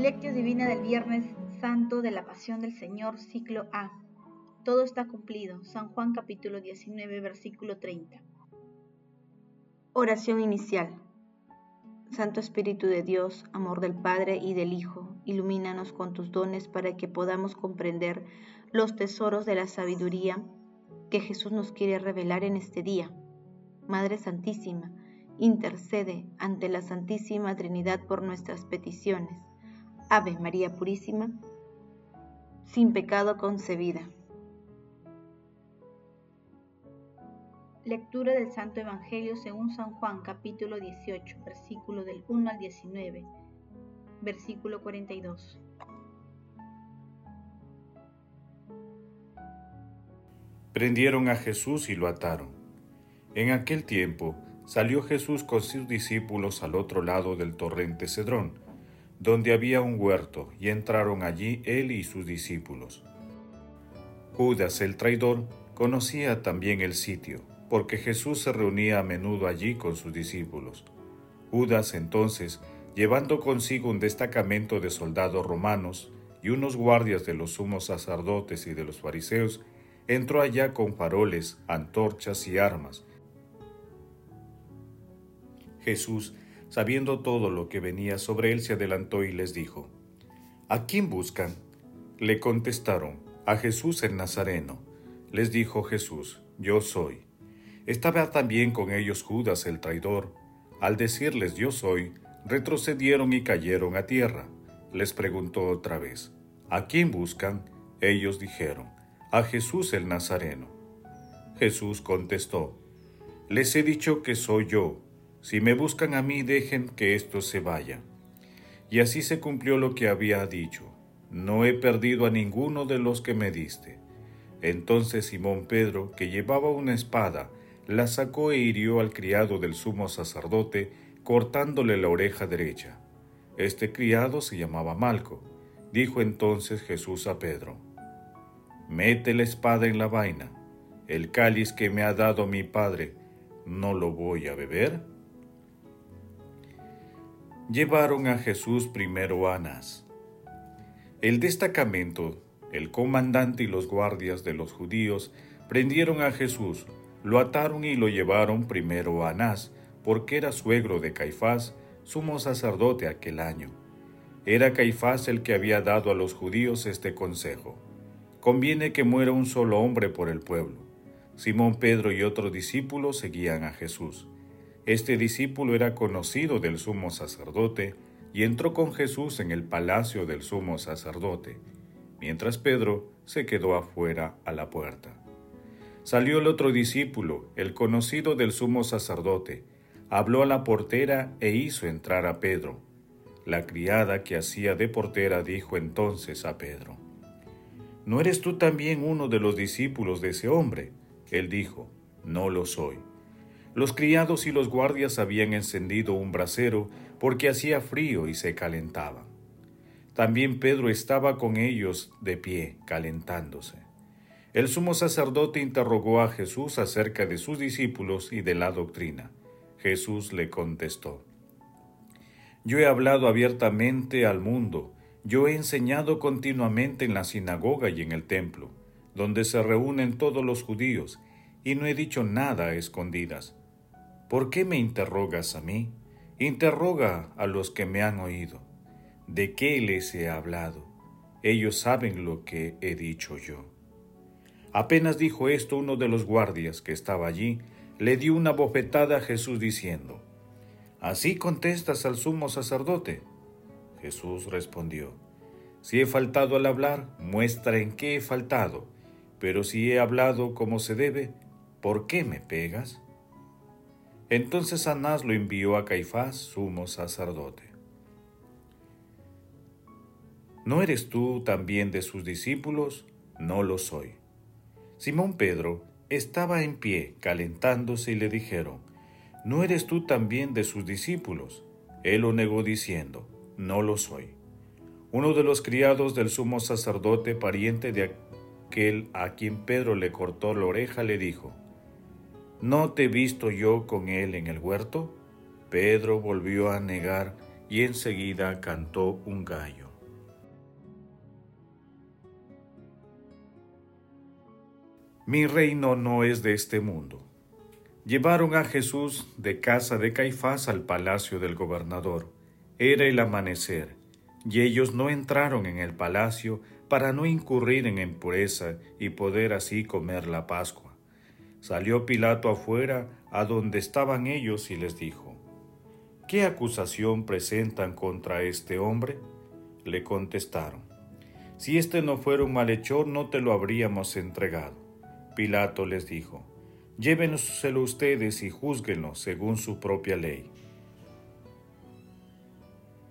Lectio Divina del Viernes Santo de la Pasión del Señor, ciclo A. Todo está cumplido. San Juan capítulo 19, versículo 30. Oración inicial. Santo Espíritu de Dios, amor del Padre y del Hijo, ilumínanos con tus dones para que podamos comprender los tesoros de la sabiduría que Jesús nos quiere revelar en este día. Madre Santísima, intercede ante la Santísima Trinidad por nuestras peticiones. Ave María Purísima, sin pecado concebida. Lectura del Santo Evangelio según San Juan capítulo 18, versículo del 1 al 19, versículo 42. Prendieron a Jesús y lo ataron. En aquel tiempo salió Jesús con sus discípulos al otro lado del torrente Cedrón, donde había un huerto, y entraron allí él y sus discípulos. Judas el traidor conocía también el sitio, porque Jesús se reunía a menudo allí con sus discípulos. Judas entonces, llevando consigo un destacamento de soldados romanos y unos guardias de los sumos sacerdotes y de los fariseos, entró allá con faroles, antorchas y armas, Jesús, sabiendo todo lo que venía sobre él, se adelantó y les dijo, ¿A quién buscan? Le contestaron, a Jesús el Nazareno. Les dijo Jesús, yo soy. Estaba también con ellos Judas el traidor. Al decirles yo soy, retrocedieron y cayeron a tierra. Les preguntó otra vez, ¿a quién buscan? Ellos dijeron, a Jesús el Nazareno. Jesús contestó, les he dicho que soy yo si me buscan a mí, dejen que esto se vaya. Y así se cumplió lo que había dicho. No he perdido a ninguno de los que me diste. Entonces Simón Pedro, que llevaba una espada, la sacó e hirió al criado del sumo sacerdote, cortándole la oreja derecha. Este criado se llamaba Malco. Dijo entonces Jesús a Pedro, Mete la espada en la vaina. El cáliz que me ha dado mi Padre, ¿no lo voy a beber? Llevaron a Jesús primero a Anás. El destacamento, el comandante y los guardias de los judíos prendieron a Jesús, lo ataron y lo llevaron primero a Anás, porque era suegro de Caifás, sumo sacerdote aquel año. Era Caifás el que había dado a los judíos este consejo. Conviene que muera un solo hombre por el pueblo. Simón Pedro y otros discípulos seguían a Jesús. Este discípulo era conocido del sumo sacerdote y entró con Jesús en el palacio del sumo sacerdote, mientras Pedro se quedó afuera a la puerta. Salió el otro discípulo, el conocido del sumo sacerdote, habló a la portera e hizo entrar a Pedro. La criada que hacía de portera dijo entonces a Pedro, ¿No eres tú también uno de los discípulos de ese hombre? Él dijo, No lo soy. Los criados y los guardias habían encendido un brasero porque hacía frío y se calentaban. También Pedro estaba con ellos de pie, calentándose. El sumo sacerdote interrogó a Jesús acerca de sus discípulos y de la doctrina. Jesús le contestó, Yo he hablado abiertamente al mundo, yo he enseñado continuamente en la sinagoga y en el templo, donde se reúnen todos los judíos, y no he dicho nada a escondidas. ¿Por qué me interrogas a mí? Interroga a los que me han oído. ¿De qué les he hablado? Ellos saben lo que he dicho yo. Apenas dijo esto uno de los guardias que estaba allí, le dio una bofetada a Jesús diciendo, ¿Así contestas al sumo sacerdote? Jesús respondió, Si he faltado al hablar, muestra en qué he faltado, pero si he hablado como se debe, ¿por qué me pegas? Entonces Anás lo envió a Caifás, sumo sacerdote. ¿No eres tú también de sus discípulos? No lo soy. Simón Pedro estaba en pie, calentándose, y le dijeron, ¿No eres tú también de sus discípulos? Él lo negó diciendo, No lo soy. Uno de los criados del sumo sacerdote, pariente de aquel a quien Pedro le cortó la oreja, le dijo, ¿no te he visto yo con él en el huerto? Pedro volvió a negar y enseguida cantó un gallo. Mi reino no es de este mundo. Llevaron a Jesús de casa de Caifás al palacio del gobernador. Era el amanecer, y ellos no entraron en el palacio para no incurrir en impureza y poder así comer la Pascua. Salió Pilato afuera a donde estaban ellos y les dijo, ¿Qué acusación presentan contra este hombre? Le contestaron, Si este no fuera un malhechor no te lo habríamos entregado. Pilato les dijo, Llévenselo ustedes y júzguenlo según su propia ley.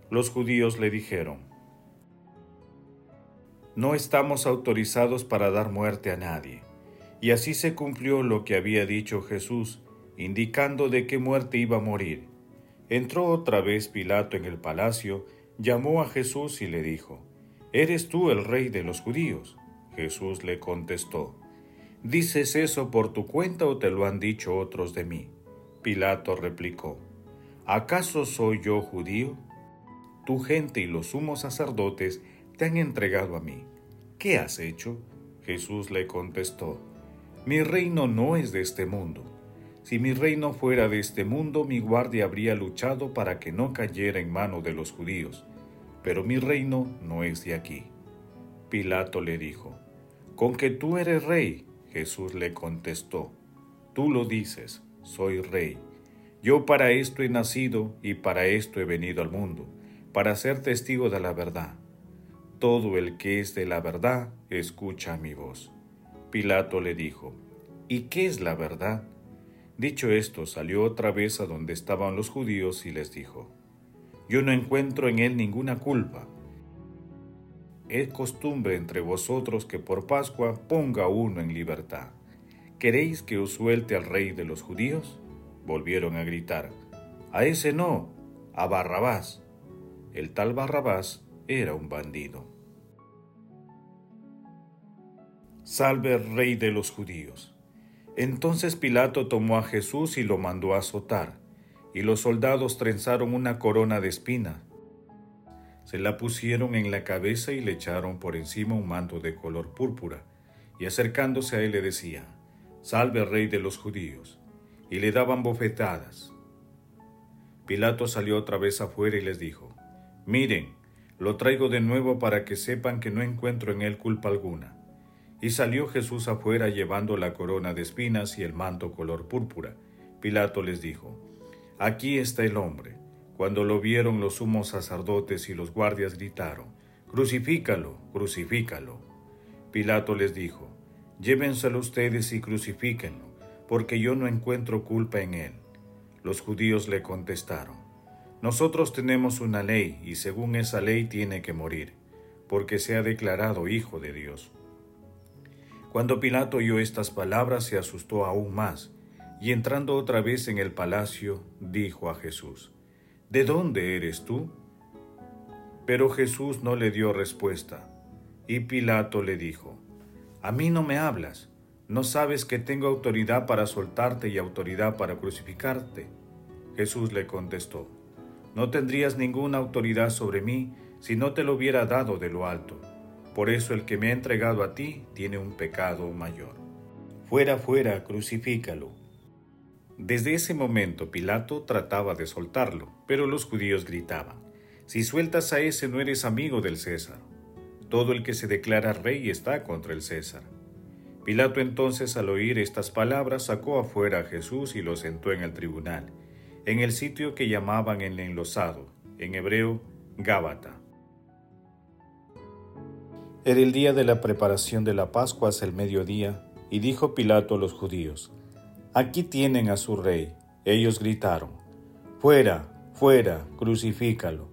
Los judíos le dijeron, No estamos autorizados para dar muerte a nadie. Y así se cumplió lo que había dicho Jesús, indicando de qué muerte iba a morir. Entró otra vez Pilato en el palacio, llamó a Jesús y le dijo, ¿Eres tú el rey de los judíos? Jesús le contestó, ¿Dices eso por tu cuenta o te lo han dicho otros de mí? Pilato replicó, ¿acaso soy yo judío? Tu gente y los sumos sacerdotes te han entregado a mí. ¿Qué has hecho? Jesús le contestó, mi reino no es de este mundo. Si mi reino fuera de este mundo, mi guardia habría luchado para que no cayera en mano de los judíos, pero mi reino no es de aquí. Pilato le dijo, Con que tú eres rey, Jesús le contestó, Tú lo dices, soy rey. Yo para esto he nacido y para esto he venido al mundo, para ser testigo de la verdad. Todo el que es de la verdad escucha mi voz. Pilato le dijo, ¿Y qué es la verdad? Dicho esto, salió otra vez a donde estaban los judíos y les dijo, Yo no encuentro en él ninguna culpa es costumbre entre vosotros que por Pascua ponga uno en libertad. ¿Queréis que os suelte al rey de los judíos? Volvieron a gritar. A ese no, a Barrabás. El tal Barrabás era un bandido. Salve rey de los judíos. Entonces Pilato tomó a Jesús y lo mandó a azotar, y los soldados trenzaron una corona de espinas se la pusieron en la cabeza y le echaron por encima un manto de color púrpura, y acercándose a él le decía, Salve rey de los judíos, y le daban bofetadas. Pilato salió otra vez afuera y les dijo, Miren, lo traigo de nuevo para que sepan que no encuentro en él culpa alguna. Y salió Jesús afuera llevando la corona de espinas y el manto color púrpura. Pilato les dijo, Aquí está el hombre. Cuando lo vieron los sumos sacerdotes y los guardias gritaron, Crucifícalo, crucifícalo. Pilato les dijo, Llévenselo ustedes y crucifíquenlo, porque yo no encuentro culpa en él. Los judíos le contestaron, Nosotros tenemos una ley y según esa ley tiene que morir, porque se ha declarado hijo de Dios. Cuando Pilato oyó estas palabras se asustó aún más, y entrando otra vez en el palacio, dijo a Jesús, ¿De dónde eres tú? Pero Jesús no le dio respuesta. Y Pilato le dijo, A mí no me hablas, ¿no sabes que tengo autoridad para soltarte y autoridad para crucificarte? Jesús le contestó, No tendrías ninguna autoridad sobre mí si no te lo hubiera dado de lo alto. Por eso el que me ha entregado a ti tiene un pecado mayor. Fuera, fuera, crucifícalo. Desde ese momento Pilato trataba de soltarlo, pero los judíos gritaban, Si sueltas a ese no eres amigo del César. Todo el que se declara rey está contra el César. Pilato entonces al oír estas palabras sacó afuera a Jesús y lo sentó en el tribunal, en el sitio que llamaban el enlosado, en hebreo Gábata. Era el día de la preparación de la Pascua hacia el mediodía, y dijo Pilato a los judíos, Aquí tienen a su rey. Ellos gritaron, Fuera, fuera, crucifícalo.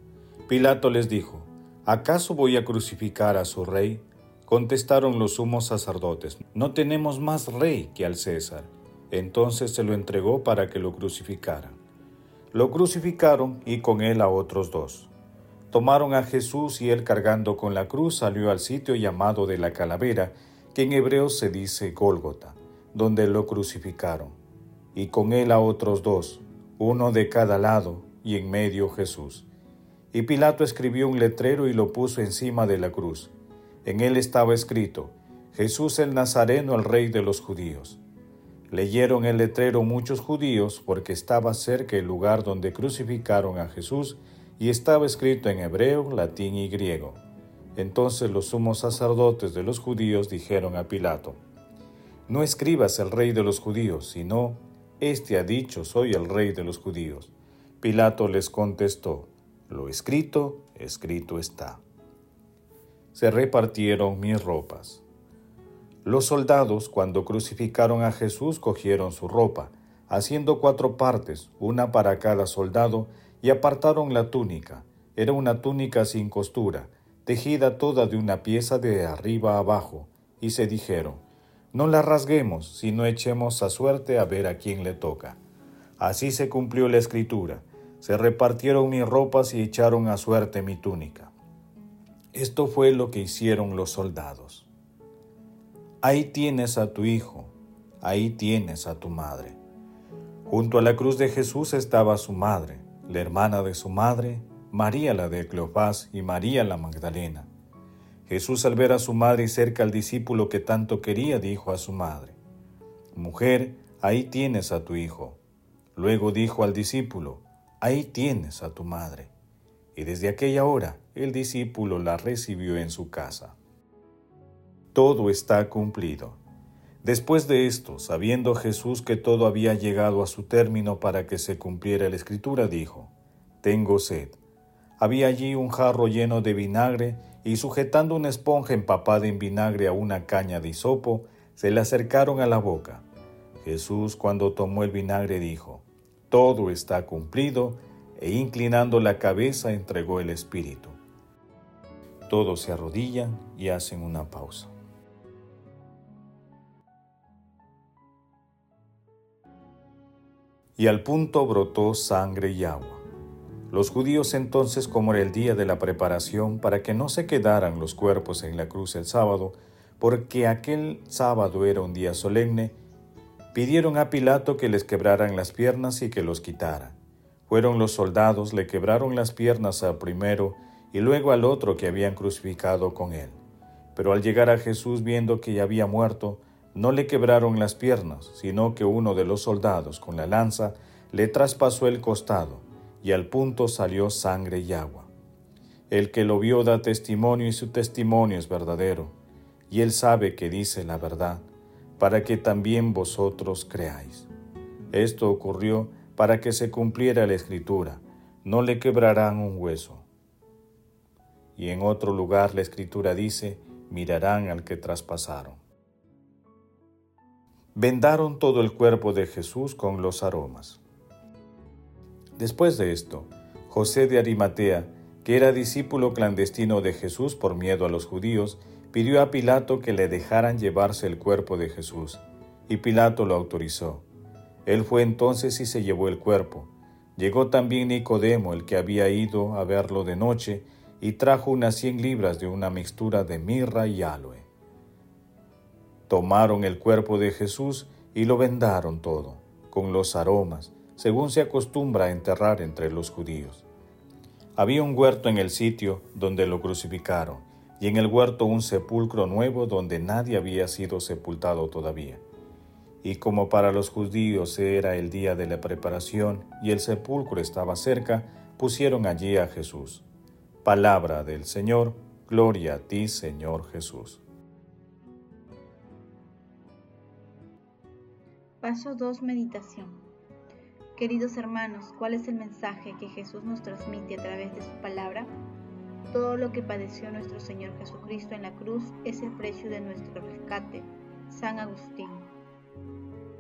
Pilato les dijo, ¿acaso voy a crucificar a su rey? Contestaron los sumos sacerdotes, no tenemos más rey que al César. Entonces se lo entregó para que lo crucificaran. Lo crucificaron y con él a otros dos. Tomaron a Jesús y él cargando con la cruz salió al sitio llamado de la calavera, que en hebreo se dice Gólgota donde lo crucificaron, y con él a otros dos, uno de cada lado, y en medio Jesús. Y Pilato escribió un letrero y lo puso encima de la cruz. En él estaba escrito, Jesús el Nazareno, el rey de los judíos. Leyeron el letrero muchos judíos porque estaba cerca el lugar donde crucificaron a Jesús y estaba escrito en hebreo, latín y griego. Entonces los sumos sacerdotes de los judíos dijeron a Pilato, No escribas el rey de los judíos, sino, Este ha dicho, soy el rey de los judíos. Pilato les contestó, Lo escrito, escrito está. Se repartieron mis ropas. Los soldados, cuando crucificaron a Jesús, cogieron su ropa, haciendo cuatro partes, una para cada soldado, y apartaron la túnica. Era una túnica sin costura, tejida toda de una pieza de arriba abajo, y se dijeron, no la rasguemos, sino echemos a suerte a ver a quién le toca. Así se cumplió la escritura. Se repartieron mis ropas y echaron a suerte mi túnica. Esto fue lo que hicieron los soldados. Ahí tienes a tu hijo, ahí tienes a tu madre. Junto a la cruz de Jesús estaba su madre, la hermana de su madre, María la de Cleofás y María la Magdalena. Jesús al ver a su madre y cerca al discípulo que tanto quería, dijo a su madre, Mujer, ahí tienes a tu hijo. Luego dijo al discípulo, Ahí tienes a tu madre. Y desde aquella hora el discípulo la recibió en su casa todo está cumplido. Después de esto, sabiendo Jesús que todo había llegado a su término para que se cumpliera la escritura, dijo, Tengo sed. Había allí un jarro lleno de vinagre, y sujetando una esponja empapada en vinagre a una caña de hisopo, se le acercaron a la boca. Jesús, cuando tomó el vinagre, dijo, Todo está cumplido, e inclinando la cabeza entregó el Espíritu. Todos se arrodillan y hacen una pausa. Y al punto brotó sangre y agua. Los judíos entonces, como era el día de la preparación, para que no se quedaran los cuerpos en la cruz el sábado, porque aquel sábado era un día solemne, pidieron a Pilato que les quebraran las piernas y que los quitara. Fueron los soldados, le quebraron las piernas al primero y luego al otro que habían crucificado con él. Pero al llegar a Jesús viendo que ya había muerto, no le quebraron las piernas, sino que uno de los soldados con la lanza le traspasó el costado, y al punto salió sangre y agua. El que lo vio da testimonio y su testimonio es verdadero, y él sabe que dice la verdad, para que también vosotros creáis. Esto ocurrió para que se cumpliera la escritura, no le quebrarán un hueso. Y en otro lugar la escritura dice, mirarán al que traspasaron vendaron todo el cuerpo de Jesús con los aromas. Después de esto, José de Arimatea, que era discípulo clandestino de Jesús por miedo a los judíos, pidió a Pilato que le dejaran llevarse el cuerpo de Jesús, y Pilato lo autorizó. Él fue entonces y se llevó el cuerpo. Llegó también Nicodemo, el que había ido a verlo de noche, y trajo unas cien libras de una mixtura de mirra y aloe. Tomaron el cuerpo de Jesús y lo vendaron todo, con los aromas, según se acostumbra enterrar entre los judíos. Había un huerto en el sitio donde lo crucificaron, y en el huerto un sepulcro nuevo donde nadie había sido sepultado todavía. Y como para los judíos era el día de la preparación y el sepulcro estaba cerca, pusieron allí a Jesús. Palabra del Señor, gloria a ti Señor Jesús. Paso 2. Meditación. Queridos hermanos, ¿cuál es el mensaje que Jesús nos transmite a través de su palabra? Todo lo que padeció nuestro Señor Jesucristo en la cruz es el precio de nuestro rescate. San Agustín.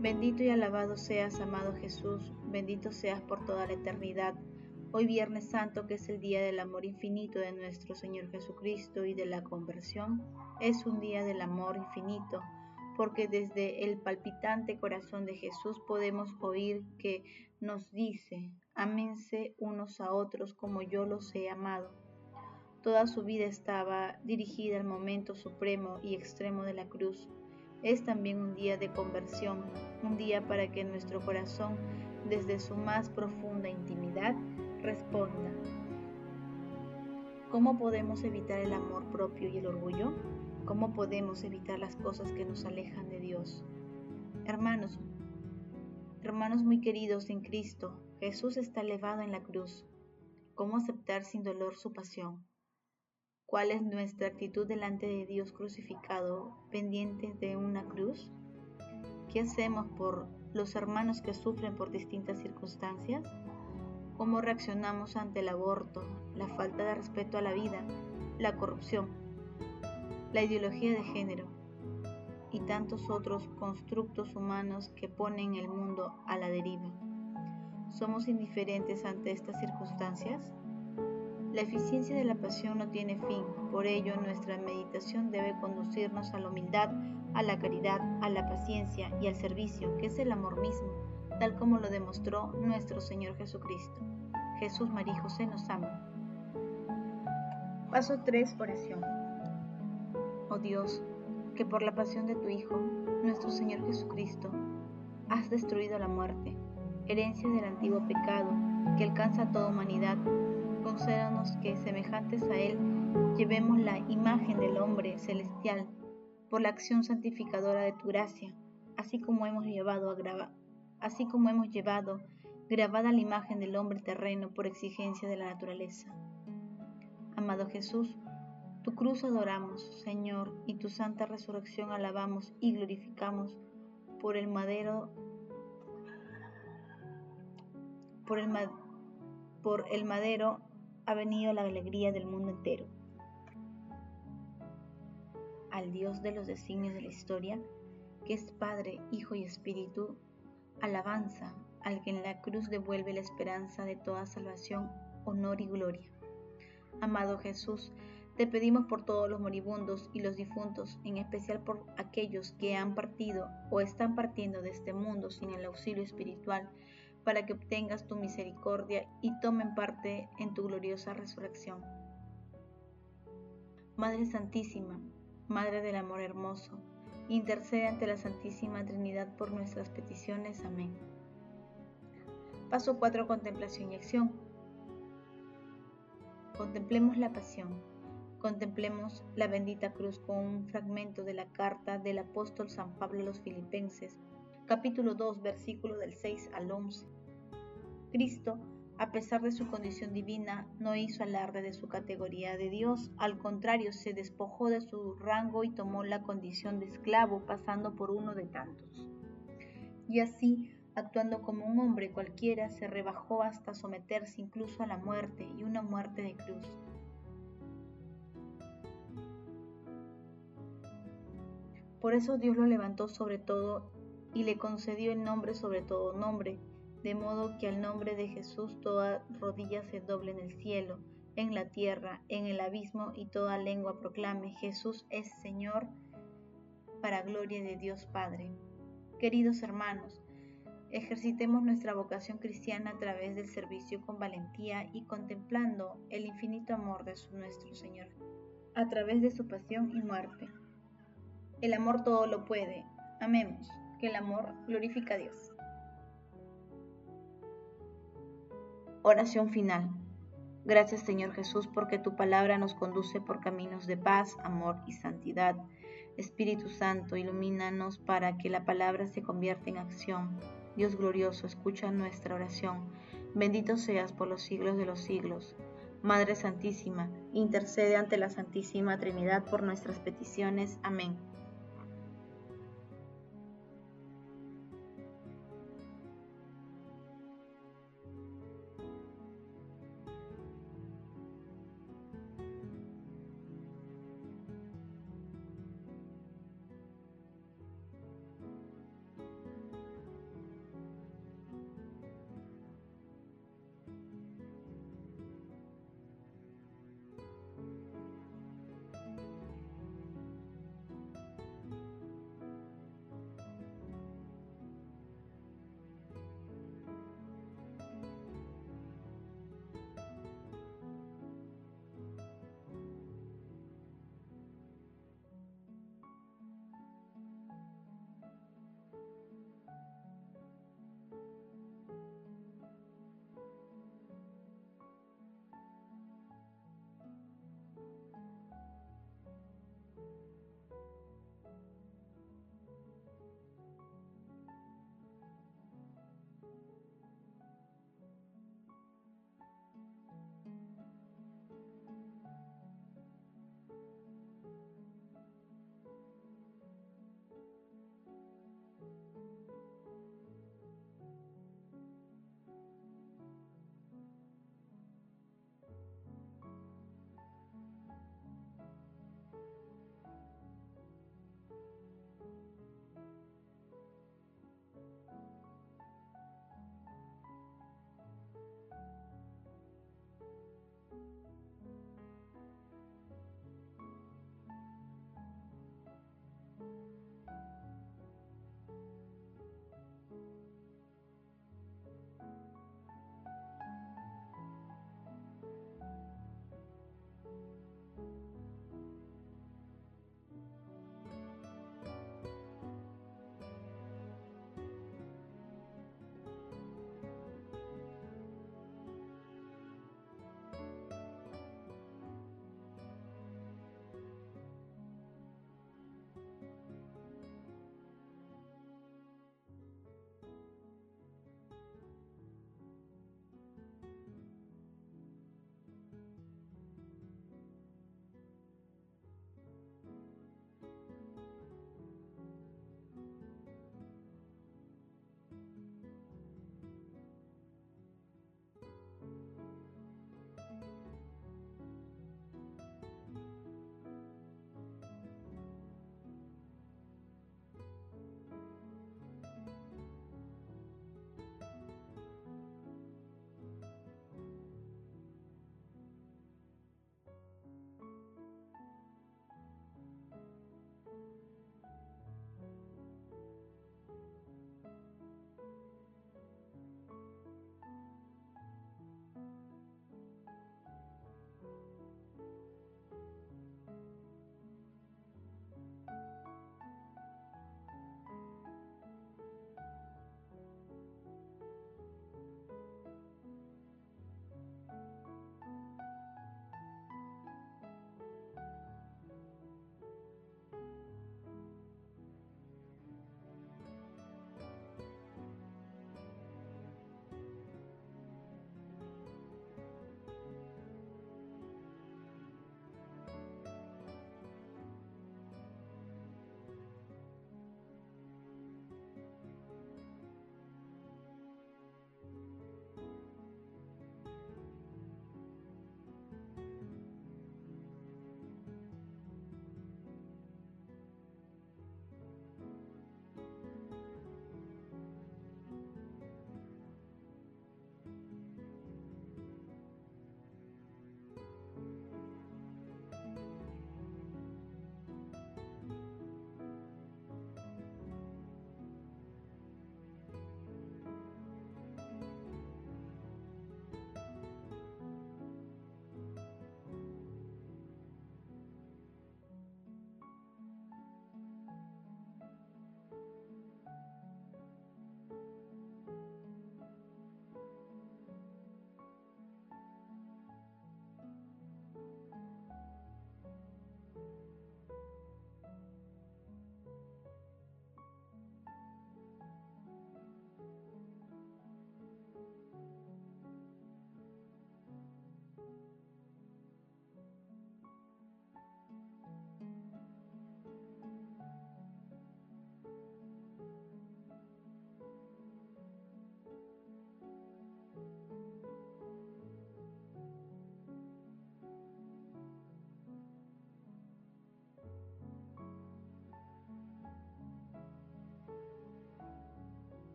Bendito y alabado seas, amado Jesús, bendito seas por toda la eternidad. Hoy Viernes Santo, que es el día del amor infinito de nuestro Señor Jesucristo y de la conversión, es un día del amor infinito porque desde el palpitante corazón de Jesús podemos oír que nos dice, ámense unos a otros como yo los he amado. Toda su vida estaba dirigida al momento supremo y extremo de la cruz. Es también un día de conversión, un día para que nuestro corazón, desde su más profunda intimidad, responda. ¿Cómo podemos evitar el amor propio y el orgullo? ¿Cómo podemos evitar las cosas que nos alejan de Dios? Hermanos, hermanos muy queridos en Cristo, Jesús está elevado en la cruz. ¿Cómo aceptar sin dolor su pasión? ¿Cuál es nuestra actitud delante de Dios crucificado, pendiente de una cruz? ¿Qué hacemos por los hermanos que sufren por distintas circunstancias? ¿Cómo reaccionamos ante el aborto, la falta de respeto a la vida, la corrupción? La ideología de género y tantos otros constructos humanos que ponen el mundo a la deriva. ¿Somos indiferentes ante estas circunstancias? La eficiencia de la pasión no tiene fin, por ello nuestra meditación debe conducirnos a la humildad, a la caridad, a la paciencia y al servicio, que es el amor mismo, tal como lo demostró nuestro Señor Jesucristo. Jesús, María José nos ama. Paso 3. Oración oh Dios, que por la pasión de tu Hijo, nuestro Señor Jesucristo, has destruido la muerte, herencia del antiguo pecado que alcanza a toda humanidad. Concédanos que, semejantes a Él, llevemos la imagen del hombre celestial por la acción santificadora de tu gracia, así como hemos llevado a así como hemos llevado grabada la imagen del hombre terreno por exigencia de la naturaleza. Amado Jesús, tu cruz adoramos, Señor, y tu santa resurrección alabamos y glorificamos por el madero por el, por el madero ha venido la alegría del mundo entero. Al Dios de los designios de la historia, que es Padre, Hijo y Espíritu, alabanza al que en la cruz devuelve la esperanza de toda salvación, honor y gloria. Amado Jesús, te pedimos por todos los moribundos y los difuntos, en especial por aquellos que han partido o están partiendo de este mundo sin el auxilio espiritual, para que obtengas tu misericordia y tomen parte en tu gloriosa resurrección. Madre Santísima, Madre del Amor Hermoso, intercede ante la Santísima Trinidad por nuestras peticiones. Amén. Paso 4. Contemplación y acción. Contemplemos la pasión. Contemplemos la bendita cruz con un fragmento de la carta del apóstol San Pablo a los Filipenses, capítulo 2, versículo del 6 al 11. Cristo, a pesar de su condición divina, no hizo alarde de su categoría de Dios, al contrario, se despojó de su rango y tomó la condición de esclavo, pasando por uno de tantos. Y así, actuando como un hombre cualquiera, se rebajó hasta someterse incluso a la muerte y una muerte de cruz Por eso Dios lo levantó sobre todo y le concedió el nombre sobre todo nombre, de modo que al nombre de Jesús toda rodilla se doble en el cielo, en la tierra, en el abismo y toda lengua proclame, Jesús es Señor, para gloria de Dios Padre. Queridos hermanos, ejercitemos nuestra vocación cristiana a través del servicio con valentía y contemplando el infinito amor de nuestro Señor, a través de su pasión y muerte. El amor todo lo puede. Amemos, que el amor glorifica a Dios. Oración final. Gracias Señor Jesús porque tu palabra nos conduce por caminos de paz, amor y santidad. Espíritu Santo, ilumínanos para que la palabra se convierta en acción. Dios glorioso, escucha nuestra oración. Bendito seas por los siglos de los siglos. Madre Santísima, intercede ante la Santísima Trinidad por nuestras peticiones. Amén.